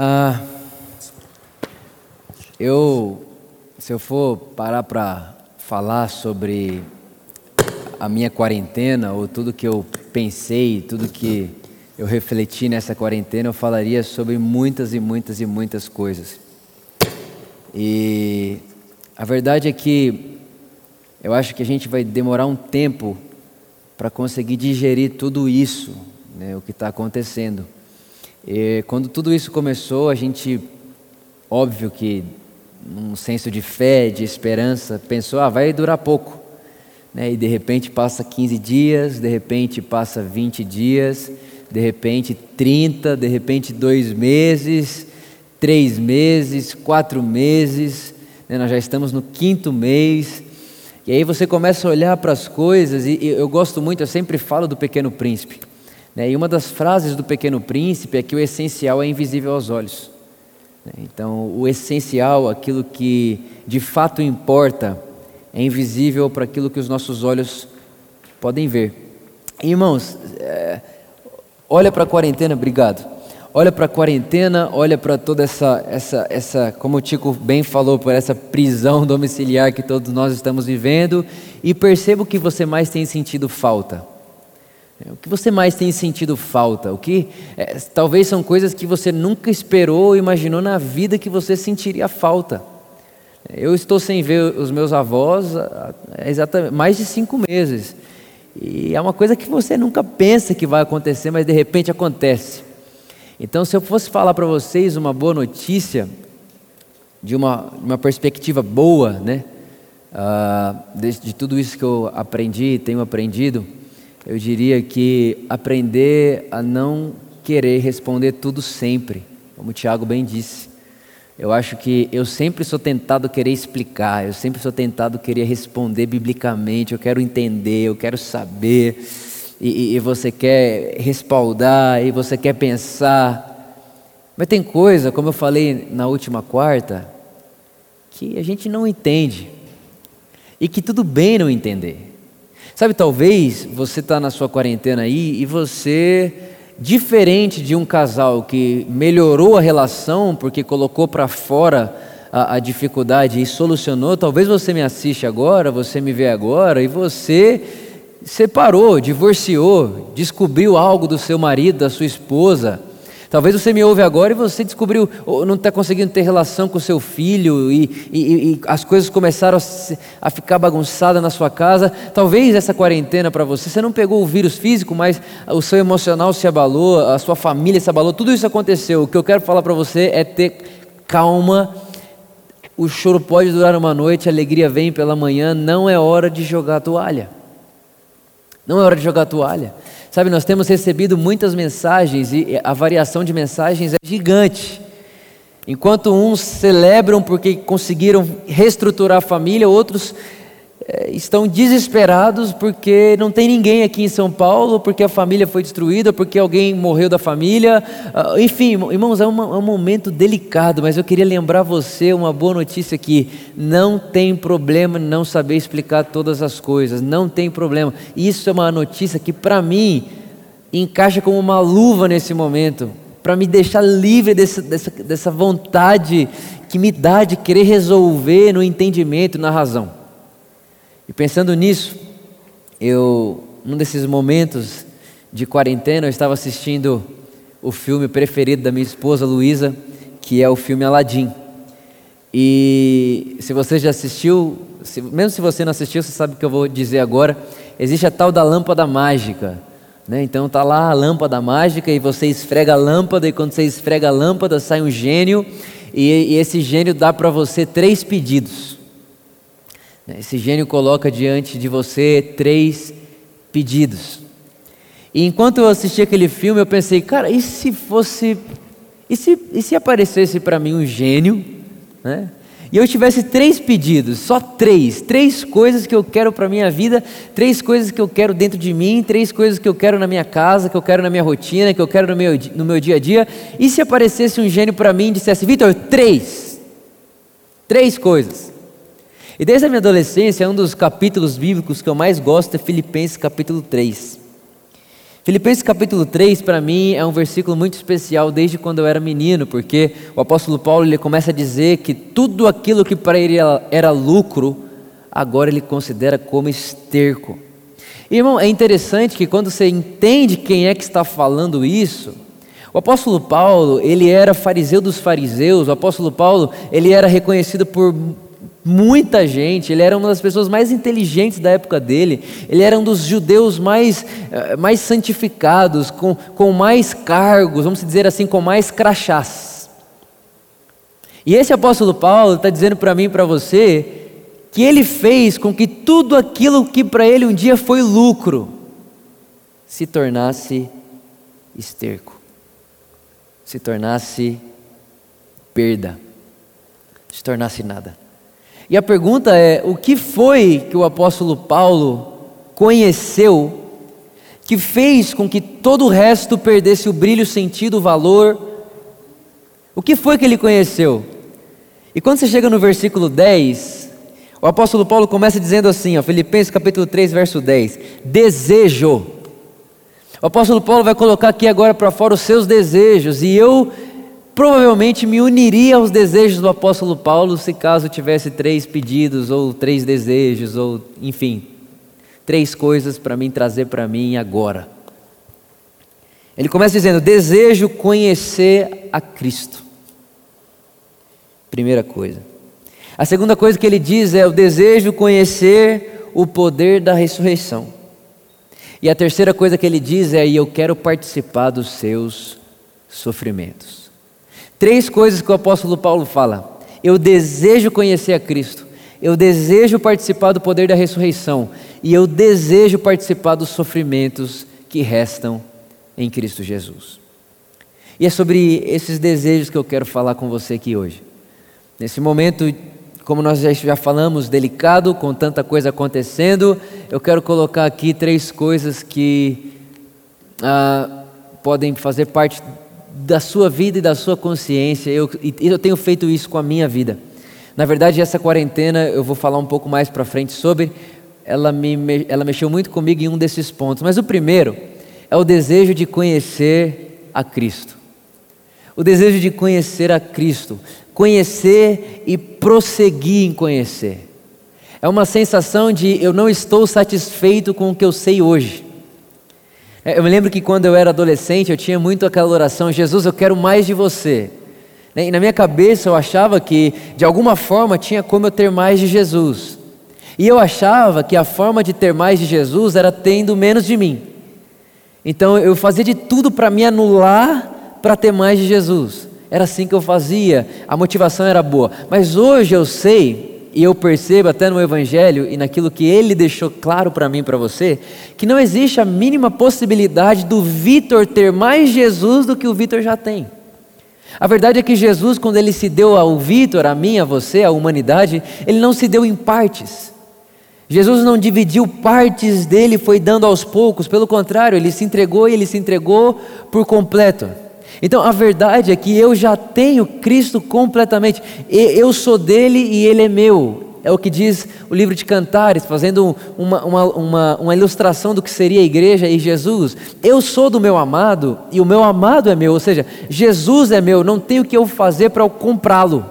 Ah, eu, se eu for parar para falar sobre a minha quarentena ou tudo que eu pensei, tudo que eu refleti nessa quarentena, eu falaria sobre muitas e muitas e muitas coisas. E a verdade é que eu acho que a gente vai demorar um tempo para conseguir digerir tudo isso, né, o que está acontecendo. E quando tudo isso começou, a gente, óbvio que num senso de fé, de esperança, pensou, ah, vai durar pouco. Né? E de repente passa 15 dias, de repente passa 20 dias, de repente 30, de repente dois meses, três meses, quatro meses, né? nós já estamos no quinto mês. E aí você começa a olhar para as coisas, e, eu gosto muito, eu sempre falo do Pequeno Príncipe. Né? E uma das frases do Pequeno Príncipe é que o essencial é invisível aos olhos. Né? Então, o essencial, aquilo que de fato importa, é invisível para aquilo que os nossos olhos podem ver. Irmãos, é, olha para a quarentena, obrigado. Olha para a quarentena, olha para toda essa, essa, essa, como o Tico bem falou, por essa prisão domiciliar que todos nós estamos vivendo e perceba o que você mais tem sentido falta. O que você mais tem sentido falta? O que é, talvez são coisas que você nunca esperou ou imaginou na vida que você sentiria falta. Eu estou sem ver os meus avós há exatamente mais de cinco meses. E é uma coisa que você nunca pensa que vai acontecer, mas de repente acontece. Então, se eu fosse falar para vocês uma boa notícia, de uma, uma perspectiva boa, né? Uh, de, de tudo isso que eu aprendi, tenho aprendido, eu diria que aprender a não querer responder tudo sempre, como o Tiago bem disse. Eu acho que eu sempre sou tentado querer explicar, eu sempre sou tentado querer responder biblicamente, eu quero entender, eu quero saber, e, e você quer respaldar, e você quer pensar. Mas tem coisa, como eu falei na última quarta, que a gente não entende, e que tudo bem não entender. Sabe, talvez você está na sua quarentena aí e você, diferente de um casal que melhorou a relação porque colocou para fora a, a, dificuldade e solucionou, talvez você me assiste agora, você me vê agora e você separou, divorciou, descobriu algo do seu marido, da sua esposa Talvez você me ouve agora e você descobriu, não está conseguindo ter relação com seu filho e, e, e as coisas começaram a, a, ficar bagunçadas na sua casa. Talvez essa quarentena para você, você não pegou o vírus físico, mas o seu emocional se abalou, a sua família se abalou, tudo isso aconteceu. O que eu quero falar para você é ter calma. O choro pode durar uma noite, a alegria vem pela manhã, não é hora de jogar a toalha. Não é hora de jogar a toalha. Sabe, nós temos recebido muitas mensagens e a variação de mensagens é gigante. Enquanto uns celebram porque conseguiram reestruturar a família, outros estão desesperados porque não tem ninguém aqui em São Paulo, porque a família foi destruída, porque alguém morreu da família. Uh, enfim, irmãos, é, é um momento delicado, mas eu queria lembrar você uma boa notícia aqui: não tem problema não saber explicar todas as coisas, não tem problema. Isso é uma notícia que, para mim, encaixa como uma luva nesse momento, para me deixar livre dessa, dessa, dessa vontade que me dá de querer resolver no entendimento, na razão. E pensando nisso, eu, num desses momentos de quarentena, eu estava assistindo o filme preferido da minha esposa Luísa, que é o filme Aladdin. E se você já assistiu, se, mesmo se você não assistiu, você sabe o que eu vou dizer agora. Existe a tal da lâmpada mágica. Né? Então tá lá a lâmpada mágica e você esfrega a lâmpada e quando você esfrega a lâmpada sai um gênio e, e esse gênio dá para você três pedidos. Esse gênio coloca diante de você três pedidos. E enquanto eu assisti aquele filme, eu pensei, cara, e se fosse. E se, e se aparecesse para mim um gênio, né? E eu tivesse três pedidos, só três, três coisas que eu quero para minha vida, três coisas que eu quero dentro de mim, três coisas que eu quero na minha casa, que eu quero na minha rotina, que eu quero no meu, no meu dia a dia. E se aparecesse um gênio para mim e dissesse, Vitor, três, três coisas. E desde a minha adolescência, um dos capítulos bíblicos que eu mais gosto é Filipenses capítulo 3. Filipenses capítulo 3, para mim, é um versículo muito especial desde quando eu era menino, porque o apóstolo Paulo ele começa a dizer que tudo aquilo que para ele era lucro, agora ele considera como esterco. Irmão, é interessante que quando você entende quem é que está falando isso, o apóstolo Paulo, ele era fariseu dos fariseus, o apóstolo Paulo, ele era reconhecido por muita gente, ele era uma das pessoas mais inteligentes da época dele, ele era um dos judeus mais, eh, mais santificados, com, com mais cargos, vamos dizer assim, com mais crachás. E esse apóstolo Paulo está dizendo para mim e para você que ele fez com que tudo aquilo que para ele um dia foi lucro se tornasse esterco, se tornasse perda, se tornasse nada. E a pergunta é: o que foi que o apóstolo Paulo conheceu que fez com que todo o resto perdesse o brilho, o sentido, o valor? O que foi que ele conheceu? E quando você chega no versículo 10, o apóstolo Paulo começa dizendo assim, ó, Filipenses capítulo 3, verso 10: Desejo. O apóstolo Paulo vai colocar aqui agora para fora os seus desejos, e eu provavelmente me uniria aos desejos do apóstolo Paulo se caso tivesse três pedidos ou três desejos ou enfim, três coisas para mim trazer para mim agora. Ele começa dizendo: "Desejo conhecer a Cristo". Primeira coisa. A segunda coisa que ele diz é o desejo conhecer o poder da ressurreição. E a terceira coisa que ele diz é: eu quero participar dos seus sofrimentos. Três coisas que o apóstolo Paulo fala: eu desejo conhecer a Cristo, eu desejo participar do poder da ressurreição e eu desejo participar dos sofrimentos que restam em Cristo Jesus. E é sobre esses desejos que eu quero falar com você aqui hoje. Nesse momento, como nós já falamos, delicado, com tanta coisa acontecendo, eu quero colocar aqui três coisas que ah, podem fazer parte da sua vida e da sua consciência. Eu, eu tenho feito isso com a minha vida. Na verdade, essa quarentena, eu vou falar um pouco mais para frente sobre, ela, me, ela mexeu muito comigo em um desses pontos. Mas o primeiro é o desejo de conhecer a Cristo. O desejo de conhecer a Cristo. Conhecer e prosseguir em conhecer. É uma sensação de eu não estou satisfeito com o que eu sei hoje. É, eu me lembro que quando eu era adolescente, eu tinha muito aquela oração: Jesus, eu quero mais de você. Né, e na minha cabeça eu achava que, de alguma forma, tinha como eu ter mais de Jesus. E eu achava que a forma de ter mais de Jesus era tendo menos de mim. Então eu fazia de tudo para me anular para ter mais de Jesus. Era assim que eu fazia, a motivação era boa. Mas hoje eu sei e eu percebo até no Evangelho e naquilo que ele deixou claro para mim para você, que não existe a mínima possibilidade do Vitor ter mais Jesus do que o Vitor já tem. A verdade é que Jesus, quando ele se deu ao Vitor, a mim, a você, à humanidade, ele não se deu em partes. Jesus não dividiu partes dele, foi dando aos poucos, pelo contrário, ele se entregou e ele se entregou por completo. Então a verdade é que eu já tenho Cristo completamente, eu sou dele e ele é meu. É o que diz o livro de Cantares, fazendo uma, uma, uma, uma ilustração do que seria a igreja e Jesus. Eu sou do meu amado e o meu amado é meu, ou seja, Jesus é meu, não tenho o que eu fazer para comprá-lo.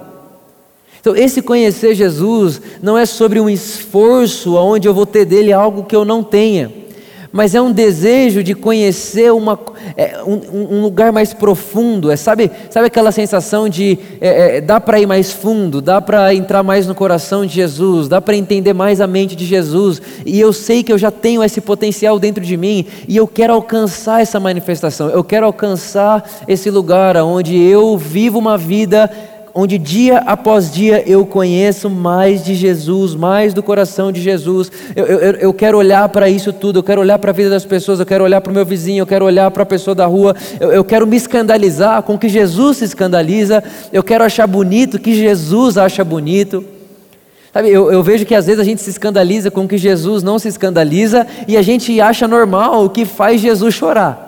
Então, esse conhecer Jesus não é sobre um esforço onde eu vou ter dele algo que eu não tenha mas é um desejo de conhecer uma, é, um, um, lugar mais profundo. É, sabe, sabe aquela sensação de é, é, dá para ir mais fundo, dá para entrar mais no coração de Jesus, dá para entender mais a mente de Jesus, e eu sei que eu já tenho esse potencial dentro de mim, e eu quero alcançar essa manifestação, eu quero alcançar esse lugar onde eu vivo uma vida onde dia após dia eu conheço mais de Jesus, mais do coração de Jesus. Eu, eu, eu quero olhar para isso tudo, eu quero olhar para a vida das pessoas, eu quero olhar para o meu vizinho, eu quero olhar para a pessoa da rua, eu, eu quero me escandalizar com que Jesus se escandaliza, eu quero achar bonito o que Jesus acha bonito. Sabe, eu, eu, vejo que às vezes a gente se escandaliza com o que Jesus não se escandaliza e a gente acha normal o que faz Jesus chorar.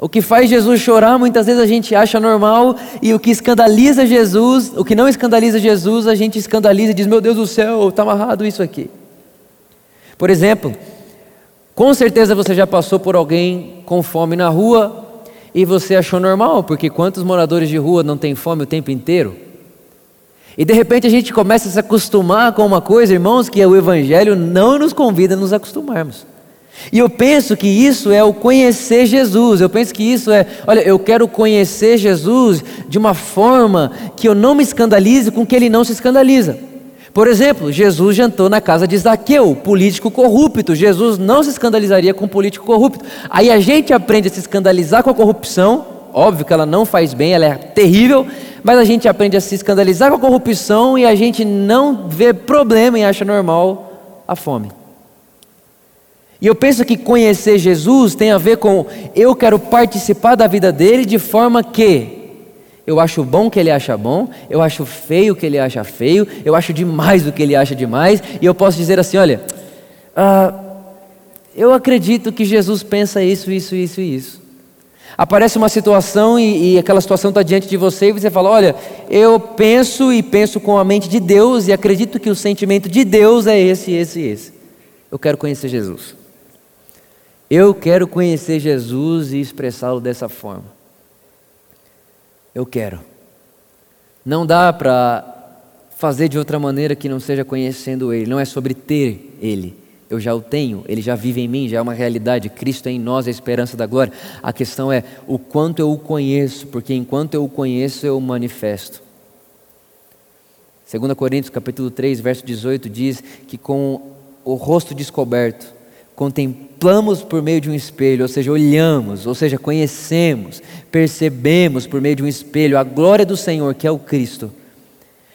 O que faz Jesus chorar, muitas vezes a gente acha normal, e o que escandaliza Jesus, o que não escandaliza Jesus, a gente escandaliza e diz: Meu Deus do céu, está amarrado isso aqui. Por exemplo, Com certeza você já passou por alguém com fome na rua e você achou normal, porque quantos moradores de rua não têm fome o tempo inteiro? E de repente a gente começa a se acostumar com uma coisa, irmãos, que o Evangelho não nos convida a nos acostumarmos. E eu penso que isso é o conhecer Jesus. Eu penso que isso é, olha, eu quero conhecer Jesus de uma forma que eu não me escandalize com que ele não se escandaliza. Por exemplo, Jesus jantou na casa de Zaqueu, político corrupto. Jesus não se escandalizaria com um político corrupto. Aí a gente aprende a se escandalizar com a corrupção. Óbvio que ela não faz bem, ela é terrível, mas a gente aprende a se escandalizar com a corrupção e a gente não vê problema e acha normal a fome. E eu penso que conhecer Jesus tem a ver com eu quero participar da vida dele de forma que eu acho bom que ele acha bom, eu acho feio que ele acha feio, eu acho demais o que ele acha demais, e eu posso dizer assim: olha, uh, eu acredito que Jesus pensa isso, isso, isso e isso. Aparece uma situação e, e aquela situação está diante de você e você fala: Olha, eu penso e penso com a mente de Deus e acredito que o sentimento de Deus é esse, esse e esse. Eu quero conhecer Jesus. Eu quero conhecer Jesus e expressá-lo dessa forma. Eu quero. Não dá para fazer de outra maneira que não seja conhecendo Ele. Não é sobre ter Ele. Eu já o tenho, Ele já vive em mim, já é uma realidade. Cristo é em nós, a esperança da glória. A questão é o quanto eu o conheço, porque enquanto eu o conheço, eu o manifesto. 2 Coríntios capítulo 3, verso 18 diz que com o rosto descoberto, contemplamos por meio de um espelho, ou seja, olhamos, ou seja, conhecemos, percebemos por meio de um espelho a glória do Senhor, que é o Cristo.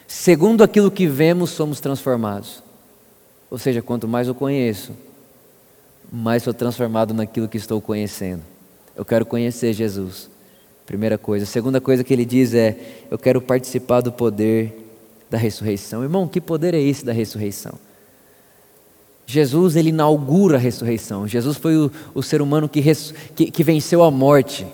Segundo aquilo que vemos, somos transformados. Ou seja, quanto mais eu conheço, mais sou transformado naquilo que estou conhecendo. Eu quero conhecer Jesus. Primeira coisa. Segunda coisa que ele diz é: eu quero participar do poder da ressurreição. Irmão, que poder é esse da ressurreição? Jesus ele inaugura a ressurreição. Jesus foi o, o ser humano que, res, que, que venceu a morte.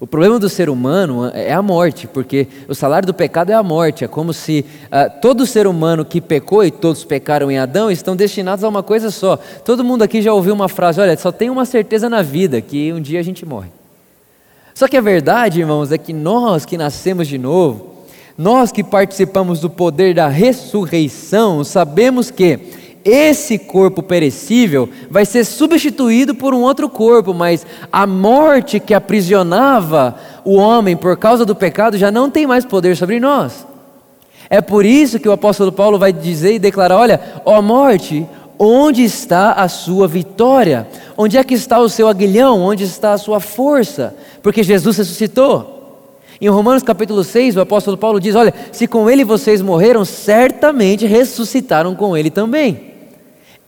O problema do ser humano é a morte, porque o salário do pecado é a morte. É como se uh, todo ser humano que pecou e todos pecaram em Adão estão destinados a uma coisa só. Todo mundo aqui já ouviu uma frase: olha, só tem uma certeza na vida, que um dia a gente morre. Só que a verdade, irmãos, é que nós que nascemos de novo, nós que participamos do poder da ressurreição, sabemos que esse corpo perecível vai ser substituído por um outro corpo, mas a morte que aprisionava o homem por causa do pecado já não tem mais poder sobre nós. É por isso que o apóstolo Paulo vai dizer e declarar: Olha, ó morte, onde está a sua vitória? Onde é que está o seu aguilhão? Onde está a sua força? Porque Jesus ressuscitou. Em Romanos capítulo 6, o apóstolo Paulo diz: Olha, se com ele vocês morreram, certamente ressuscitaram com ele também.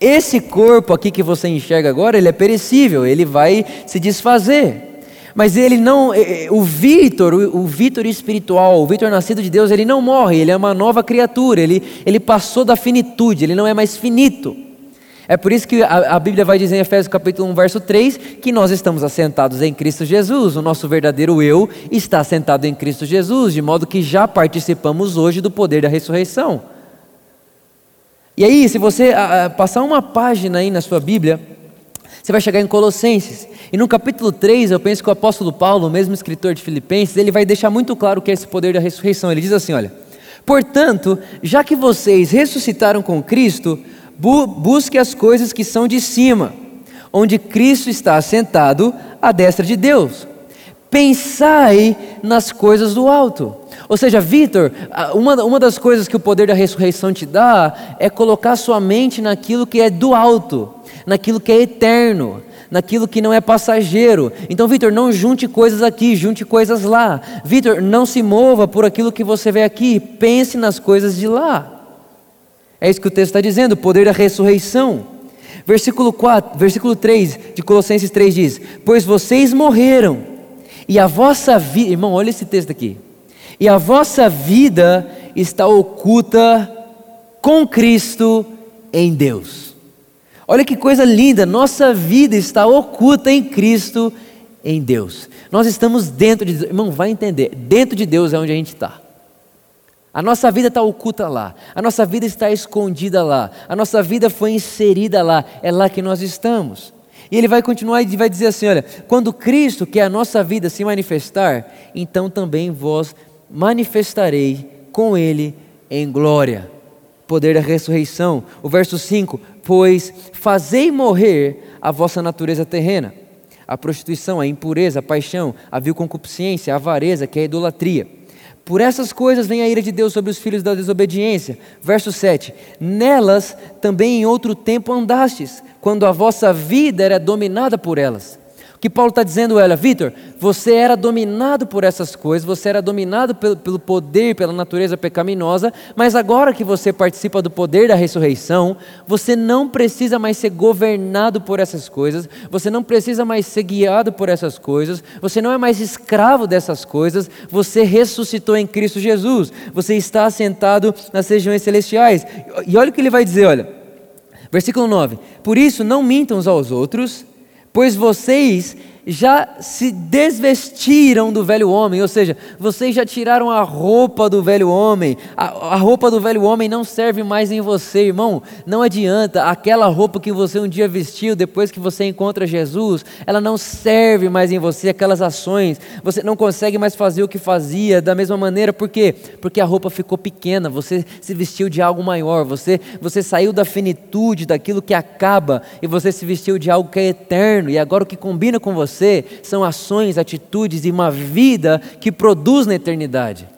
Esse corpo aqui que você enxerga agora, ele é perecível, ele vai se desfazer. Mas ele não, eh, eh, o Vitor, o Vitor espiritual, o Vitor nascido de Deus, ele não morre, ele é uma nova criatura, ele, ele passou da finitude, ele não é mais finito. É por isso que a, a, Bíblia vai dizer em Efésios capítulo 1, verso 3, que nós estamos assentados em Cristo Jesus, o nosso verdadeiro eu está assentado em Cristo Jesus, de modo que já participamos hoje do poder da ressurreição. E aí, se você a, a, passar uma página aí na sua Bíblia, você vai chegar em Colossenses. E no capítulo 3, eu penso que o apóstolo Paulo, o mesmo escritor de Filipenses, ele vai deixar muito claro o que é esse poder da ressurreição. Ele diz assim: olha, portanto, já que vocês ressuscitaram com Cristo, bu busque as coisas que são de cima, onde Cristo está assentado à destra de Deus. Pensai nas coisas do alto ou seja, Vitor, uma, uma das coisas que o poder da ressurreição te dá é colocar sua mente naquilo que é do alto, naquilo que é eterno, naquilo que não é passageiro. Então, Vitor, não junte coisas aqui, junte coisas lá. Vitor, não se mova por aquilo que você vê aqui, pense nas coisas de lá. É isso que o texto está dizendo, o poder da ressurreição. Versículo 4, versículo 3 de Colossenses 3 diz: Pois vocês morreram, e a vossa vida, irmão, olha esse texto aqui e a vossa vida está oculta com Cristo em Deus. Olha que coisa linda, nossa vida está oculta em Cristo em Deus. Nós estamos dentro de Deus, irmão, vai entender, dentro de Deus é onde a gente está. A nossa vida está oculta lá, a nossa vida está escondida lá, a nossa vida foi inserida lá, é lá que nós estamos. E ele vai continuar e vai dizer assim: olha, quando Cristo, que é a nossa vida, se manifestar, então também vós manifestarei com ele em glória. Poder da ressurreição. O verso 5: Pois fazei morrer a vossa natureza terrena, a prostituição, a impureza, a paixão, a vil concupiscência, a avareza, que é a idolatria. Por essas coisas vem a ira de Deus sobre os filhos da desobediência. Verso 7: Nelas também em outro tempo andastes, quando a vossa vida era dominada por elas que Paulo está dizendo, olha, Vitor, você era dominado por essas coisas, você era dominado pelo, pelo poder, pela natureza pecaminosa, mas agora que você participa do poder da ressurreição, você não precisa mais ser governado por essas coisas, você não precisa mais ser guiado por essas coisas, você não é mais escravo dessas coisas, você ressuscitou em Cristo Jesus, você está assentado nas regiões celestiais. E olha o que ele vai dizer, olha. Versículo 9: Por isso não mintam uns aos outros, pois vocês já se desvestiram do velho homem, ou seja, vocês já tiraram a roupa do velho homem, a, a, roupa do velho homem não serve mais em você, irmão. Não adianta, aquela roupa que você um dia vestiu depois que você encontra Jesus, ela não serve mais em você, aquelas ações, você não consegue mais fazer o que fazia da mesma maneira, por quê? Porque a roupa ficou pequena, você se vestiu de algo maior, você, você saiu da finitude, daquilo que acaba, e você se vestiu de algo que é eterno, e agora o que combina com você você são ações, atitudes e uma vida que produz na eternidade,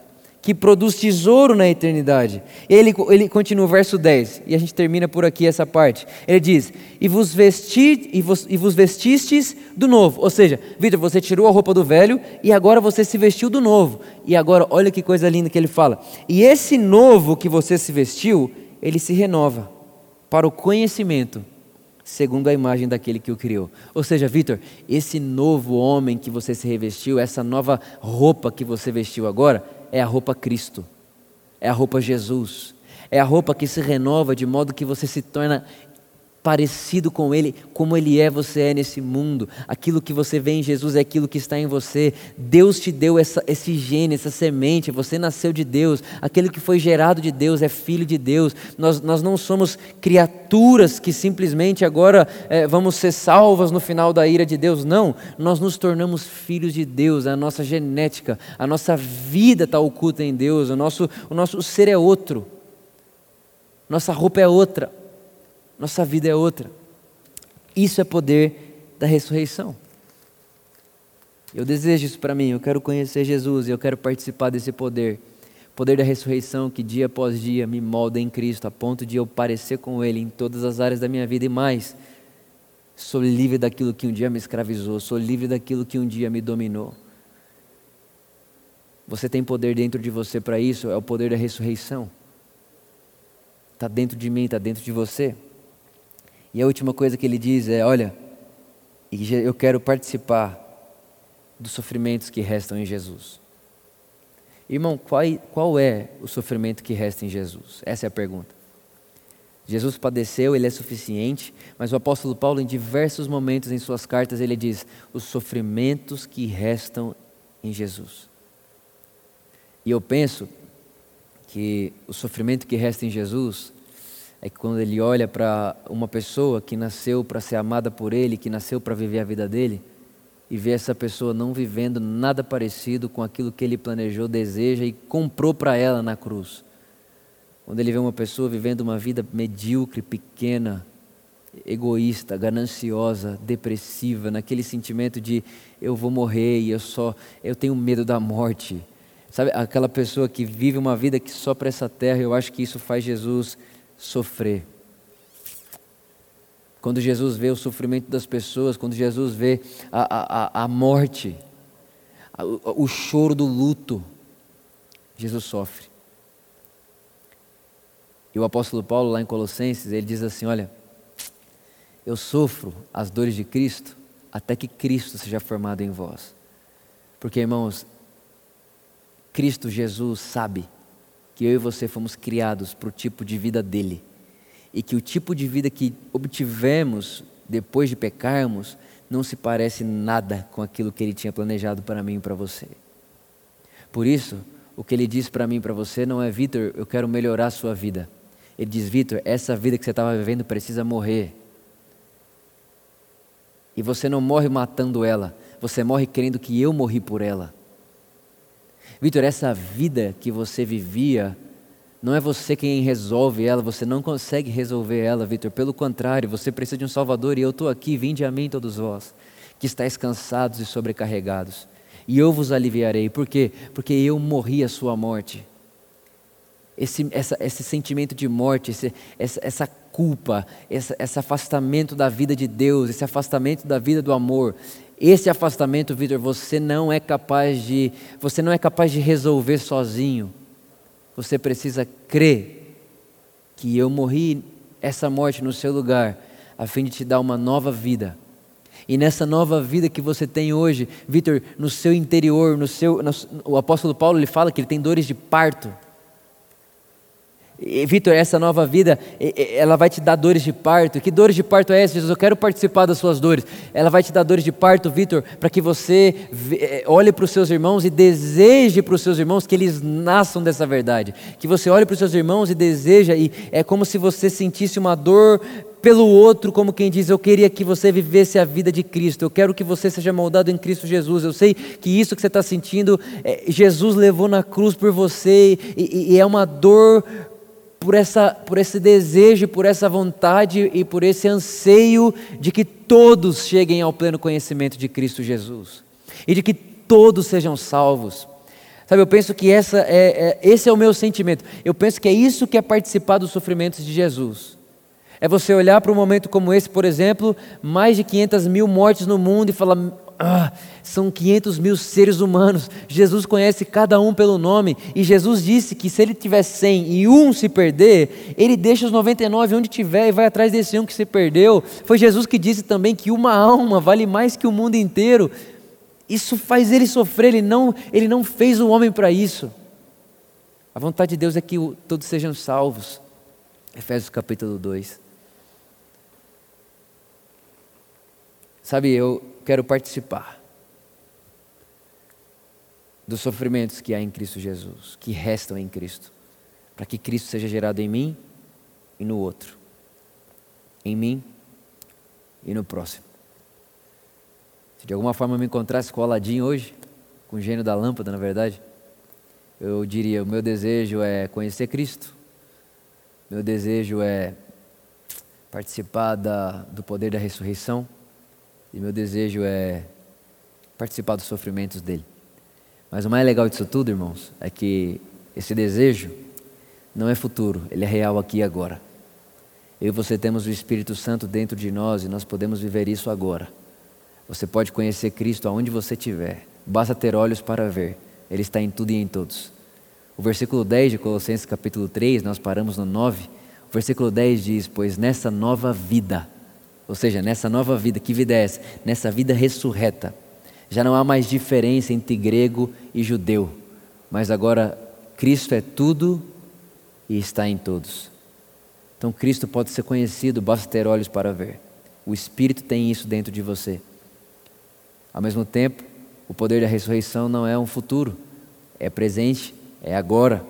que produz tesouro na eternidade. Ele, ele continua o verso 10, e a gente termina por aqui essa parte. Ele diz: E vos, vesti, e vos, e vos vestistes do novo. Ou seja, Vitor, você tirou a roupa do velho e agora você se vestiu do novo. E agora, olha que coisa linda que ele fala. E esse novo que você se vestiu, ele se renova para o conhecimento segundo a imagem daquele que o criou. Ou seja, Vitor, esse novo homem que você se revestiu, essa nova roupa que você vestiu agora, é a roupa Cristo, é a roupa Jesus, é a roupa que se renova de modo que você se torna parecido com Ele, como Ele é, você é nesse mundo. Aquilo que você vê em Jesus é aquilo que está em você. Deus te deu essa, esse gene, essa semente, você nasceu de Deus. Aquele que foi gerado de Deus é filho de Deus. Nós, nós não somos criaturas que simplesmente agora é, vamos ser salvas no final da ira de Deus. Não, nós nos tornamos filhos de Deus. A nossa genética, a nossa vida está oculta em Deus. O nosso, o nosso ser é outro. Nossa roupa é outra. Nossa vida é outra. Isso é poder da ressurreição. Eu desejo isso para mim, eu quero conhecer Jesus eu quero participar desse poder. Poder da ressurreição que dia após dia me molda em Cristo, a ponto de eu parecer com Ele em todas as áreas da minha vida e mais. Sou livre daquilo que um dia me escravizou, sou livre daquilo que um dia me dominou. Você tem poder dentro de você para isso, é o poder da ressurreição. Está dentro de mim, está dentro de você. E a última coisa que ele diz é: Olha, eu quero participar dos sofrimentos que restam em Jesus. Irmão, qual, qual é o sofrimento que resta em Jesus? Essa é a pergunta. Jesus padeceu, ele é suficiente, mas o apóstolo Paulo, em diversos momentos em suas cartas, ele diz: os sofrimentos que restam em Jesus. E eu penso que o sofrimento que resta em Jesus é que quando ele olha para uma pessoa que nasceu para ser amada por ele, que nasceu para viver a vida dele, e vê essa pessoa não vivendo nada parecido com aquilo que ele planejou, deseja e comprou para ela na cruz. Quando ele vê uma pessoa vivendo uma vida medíocre, pequena, egoísta, gananciosa, depressiva, naquele sentimento de eu vou morrer e eu só eu tenho medo da morte. Sabe, aquela pessoa que vive uma vida que só para essa terra, eu acho que isso faz Jesus sofrer. Quando Jesus vê o sofrimento das pessoas, quando Jesus vê a, a, a morte, a, o, choro do luto, Jesus sofre. E o apóstolo Paulo, lá em Colossenses, ele diz assim: Olha, eu sofro as dores de Cristo até que Cristo seja formado em vós. Porque, irmãos, Cristo Jesus sabe que eu e você fomos criados para o tipo de vida dele. E que o tipo de vida que obtivemos depois de pecarmos não se parece nada com aquilo que ele tinha planejado para mim e para você. Por isso, o que ele diz para mim e para você não é, Vitor, eu quero melhorar a sua vida. Ele diz, Vitor, essa vida que você estava vivendo precisa morrer. E você não morre matando ela, você morre crendo que eu morri por ela. Vitor, essa vida que você vivia, não é você quem resolve ela, você não consegue resolver ela, Vitor. Pelo contrário, você precisa de um Salvador e eu estou aqui, vinde a mim todos vós, que estáis cansados e sobrecarregados, e eu vos aliviarei. Por quê? Porque eu morri a sua morte. Esse, essa, esse sentimento de morte, esse, essa, essa culpa, esse, esse afastamento da vida de Deus, esse afastamento da vida do amor, esse afastamento, Vitor, você não é capaz de, você não é capaz de resolver sozinho. Você precisa crer que eu morri essa morte no seu lugar, a fim de te dar uma nova vida. E nessa nova vida que você tem hoje, Vitor, no seu interior, no seu, no, o apóstolo Paulo ele fala que ele tem dores de parto. Vitor, essa nova vida, ela vai te dar dores de parto. Que dores de parto é essa, Jesus? Eu quero participar das suas dores. Ela vai te dar dores de parto, Vitor, para que você eh, olhe para os seus irmãos e deseje para os seus irmãos que eles nasçam dessa verdade. Que você olhe para os seus irmãos e deseja, e é como se você sentisse uma dor pelo outro, como quem diz: Eu queria que você vivesse a vida de Cristo, eu quero que você seja moldado em Cristo Jesus. Eu sei que isso que você está sentindo, é, Jesus levou na cruz por você, e, e é uma dor por, essa, por esse desejo, por essa vontade e por esse anseio de que todos cheguem ao pleno conhecimento de Cristo Jesus e de que todos sejam salvos. Sabe, eu penso que essa é, é, esse é o meu sentimento. Eu penso que é isso que é participar dos sofrimentos de Jesus. É você olhar para um momento como esse, por exemplo, mais de 500 mil mortes no mundo e falar: ah, são 500 mil seres humanos. Jesus conhece cada um pelo nome. E Jesus disse que se ele tiver 100 e um se perder, ele deixa os 99 onde tiver e vai atrás desse um que se perdeu. Foi Jesus que disse também que uma alma vale mais que o mundo inteiro. Isso faz ele sofrer. Ele não, ele não fez o homem para isso. A vontade de Deus é que todos sejam salvos. Efésios capítulo 2. Sabe, eu quero participar dos sofrimentos que há em Cristo Jesus, que restam em Cristo, para que Cristo seja gerado em mim e no outro, em mim e no próximo. Se de alguma forma eu me encontrasse com o Aladim hoje, com o gênio da lâmpada, na verdade, eu diria: o meu desejo é conhecer Cristo, meu desejo é participar da, do poder da ressurreição e meu desejo é participar dos sofrimentos dele. Mas o mais legal disso tudo, irmãos, é que esse desejo não é futuro, ele é real aqui e agora. Eu e você temos o Espírito Santo dentro de nós e nós podemos viver isso agora. Você pode conhecer Cristo aonde você estiver, basta ter olhos para ver, Ele está em tudo e em todos. O versículo 10 de Colossenses capítulo 3, nós paramos no 9, o versículo 10 diz: Pois nessa nova vida, ou seja, nessa nova vida, que vida é essa? Nessa vida ressurreta. Já não há mais diferença entre grego e judeu, mas agora Cristo é tudo e está em todos. Então Cristo pode ser conhecido, basta ter olhos para ver. O Espírito tem isso dentro de você. Ao mesmo tempo, o poder da ressurreição não é um futuro, é presente, é agora.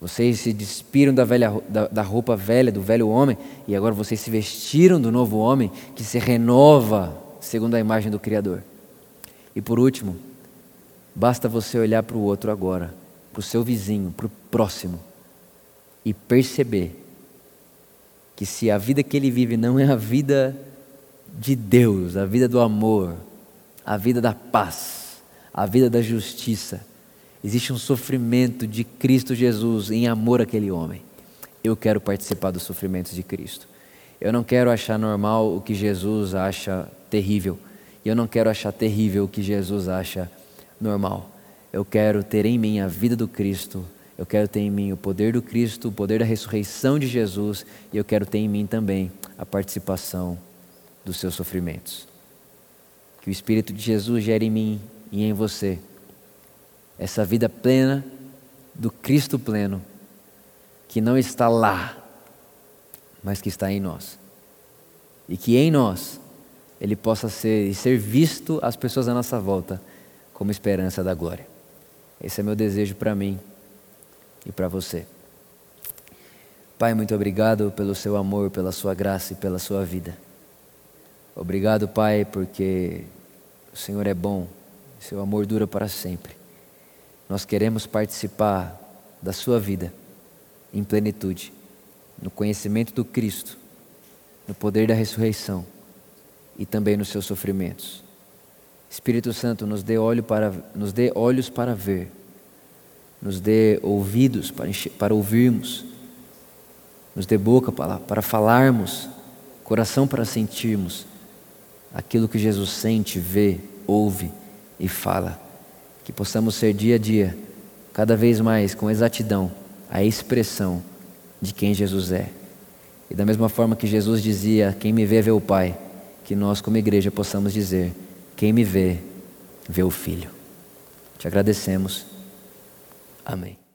Vocês se despiram da, velha, da, da, roupa velha, do velho homem, e agora vocês se vestiram do novo homem que se renova segundo a imagem do Criador. E por último, basta você olhar para o outro agora, para o seu vizinho, para o próximo, e perceber que se a vida que ele vive não é a vida de Deus, a vida do amor, a vida da paz, a vida da justiça, Existe um sofrimento de Cristo Jesus em amor àquele homem. Eu quero participar dos sofrimentos de Cristo. Eu não quero achar normal o que Jesus acha terrível. E eu não quero achar terrível o que Jesus acha normal. Eu quero ter em mim a vida do Cristo. Eu quero ter em mim o poder do Cristo, o poder da ressurreição de Jesus. E eu quero ter em mim também a participação dos seus sofrimentos. Que o Espírito de Jesus gere em mim e em você essa vida plena do Cristo pleno, que não está lá, mas que está em nós. E que em nós ele possa ser e ser visto às pessoas à nossa volta como esperança da glória. Esse é meu desejo para mim e para você. Pai, muito obrigado pelo seu amor, pela sua graça e pela sua vida. Obrigado, Pai, porque o Senhor é bom, seu amor dura para sempre. Nós queremos participar da Sua vida em plenitude, no conhecimento do Cristo, no poder da ressurreição e também nos seus sofrimentos. Espírito Santo, nos dê, olho para, nos dê olhos para ver, nos dê ouvidos para, para ouvirmos, nos dê boca para, para falarmos, coração para sentirmos aquilo que Jesus sente, vê, ouve e fala. Que possamos ser dia a dia, cada vez mais com exatidão, a expressão de quem Jesus é. E da mesma forma que Jesus dizia: Quem me vê, vê o Pai, que nós, como igreja, possamos dizer: Quem me vê, vê o Filho. Te agradecemos. Amém.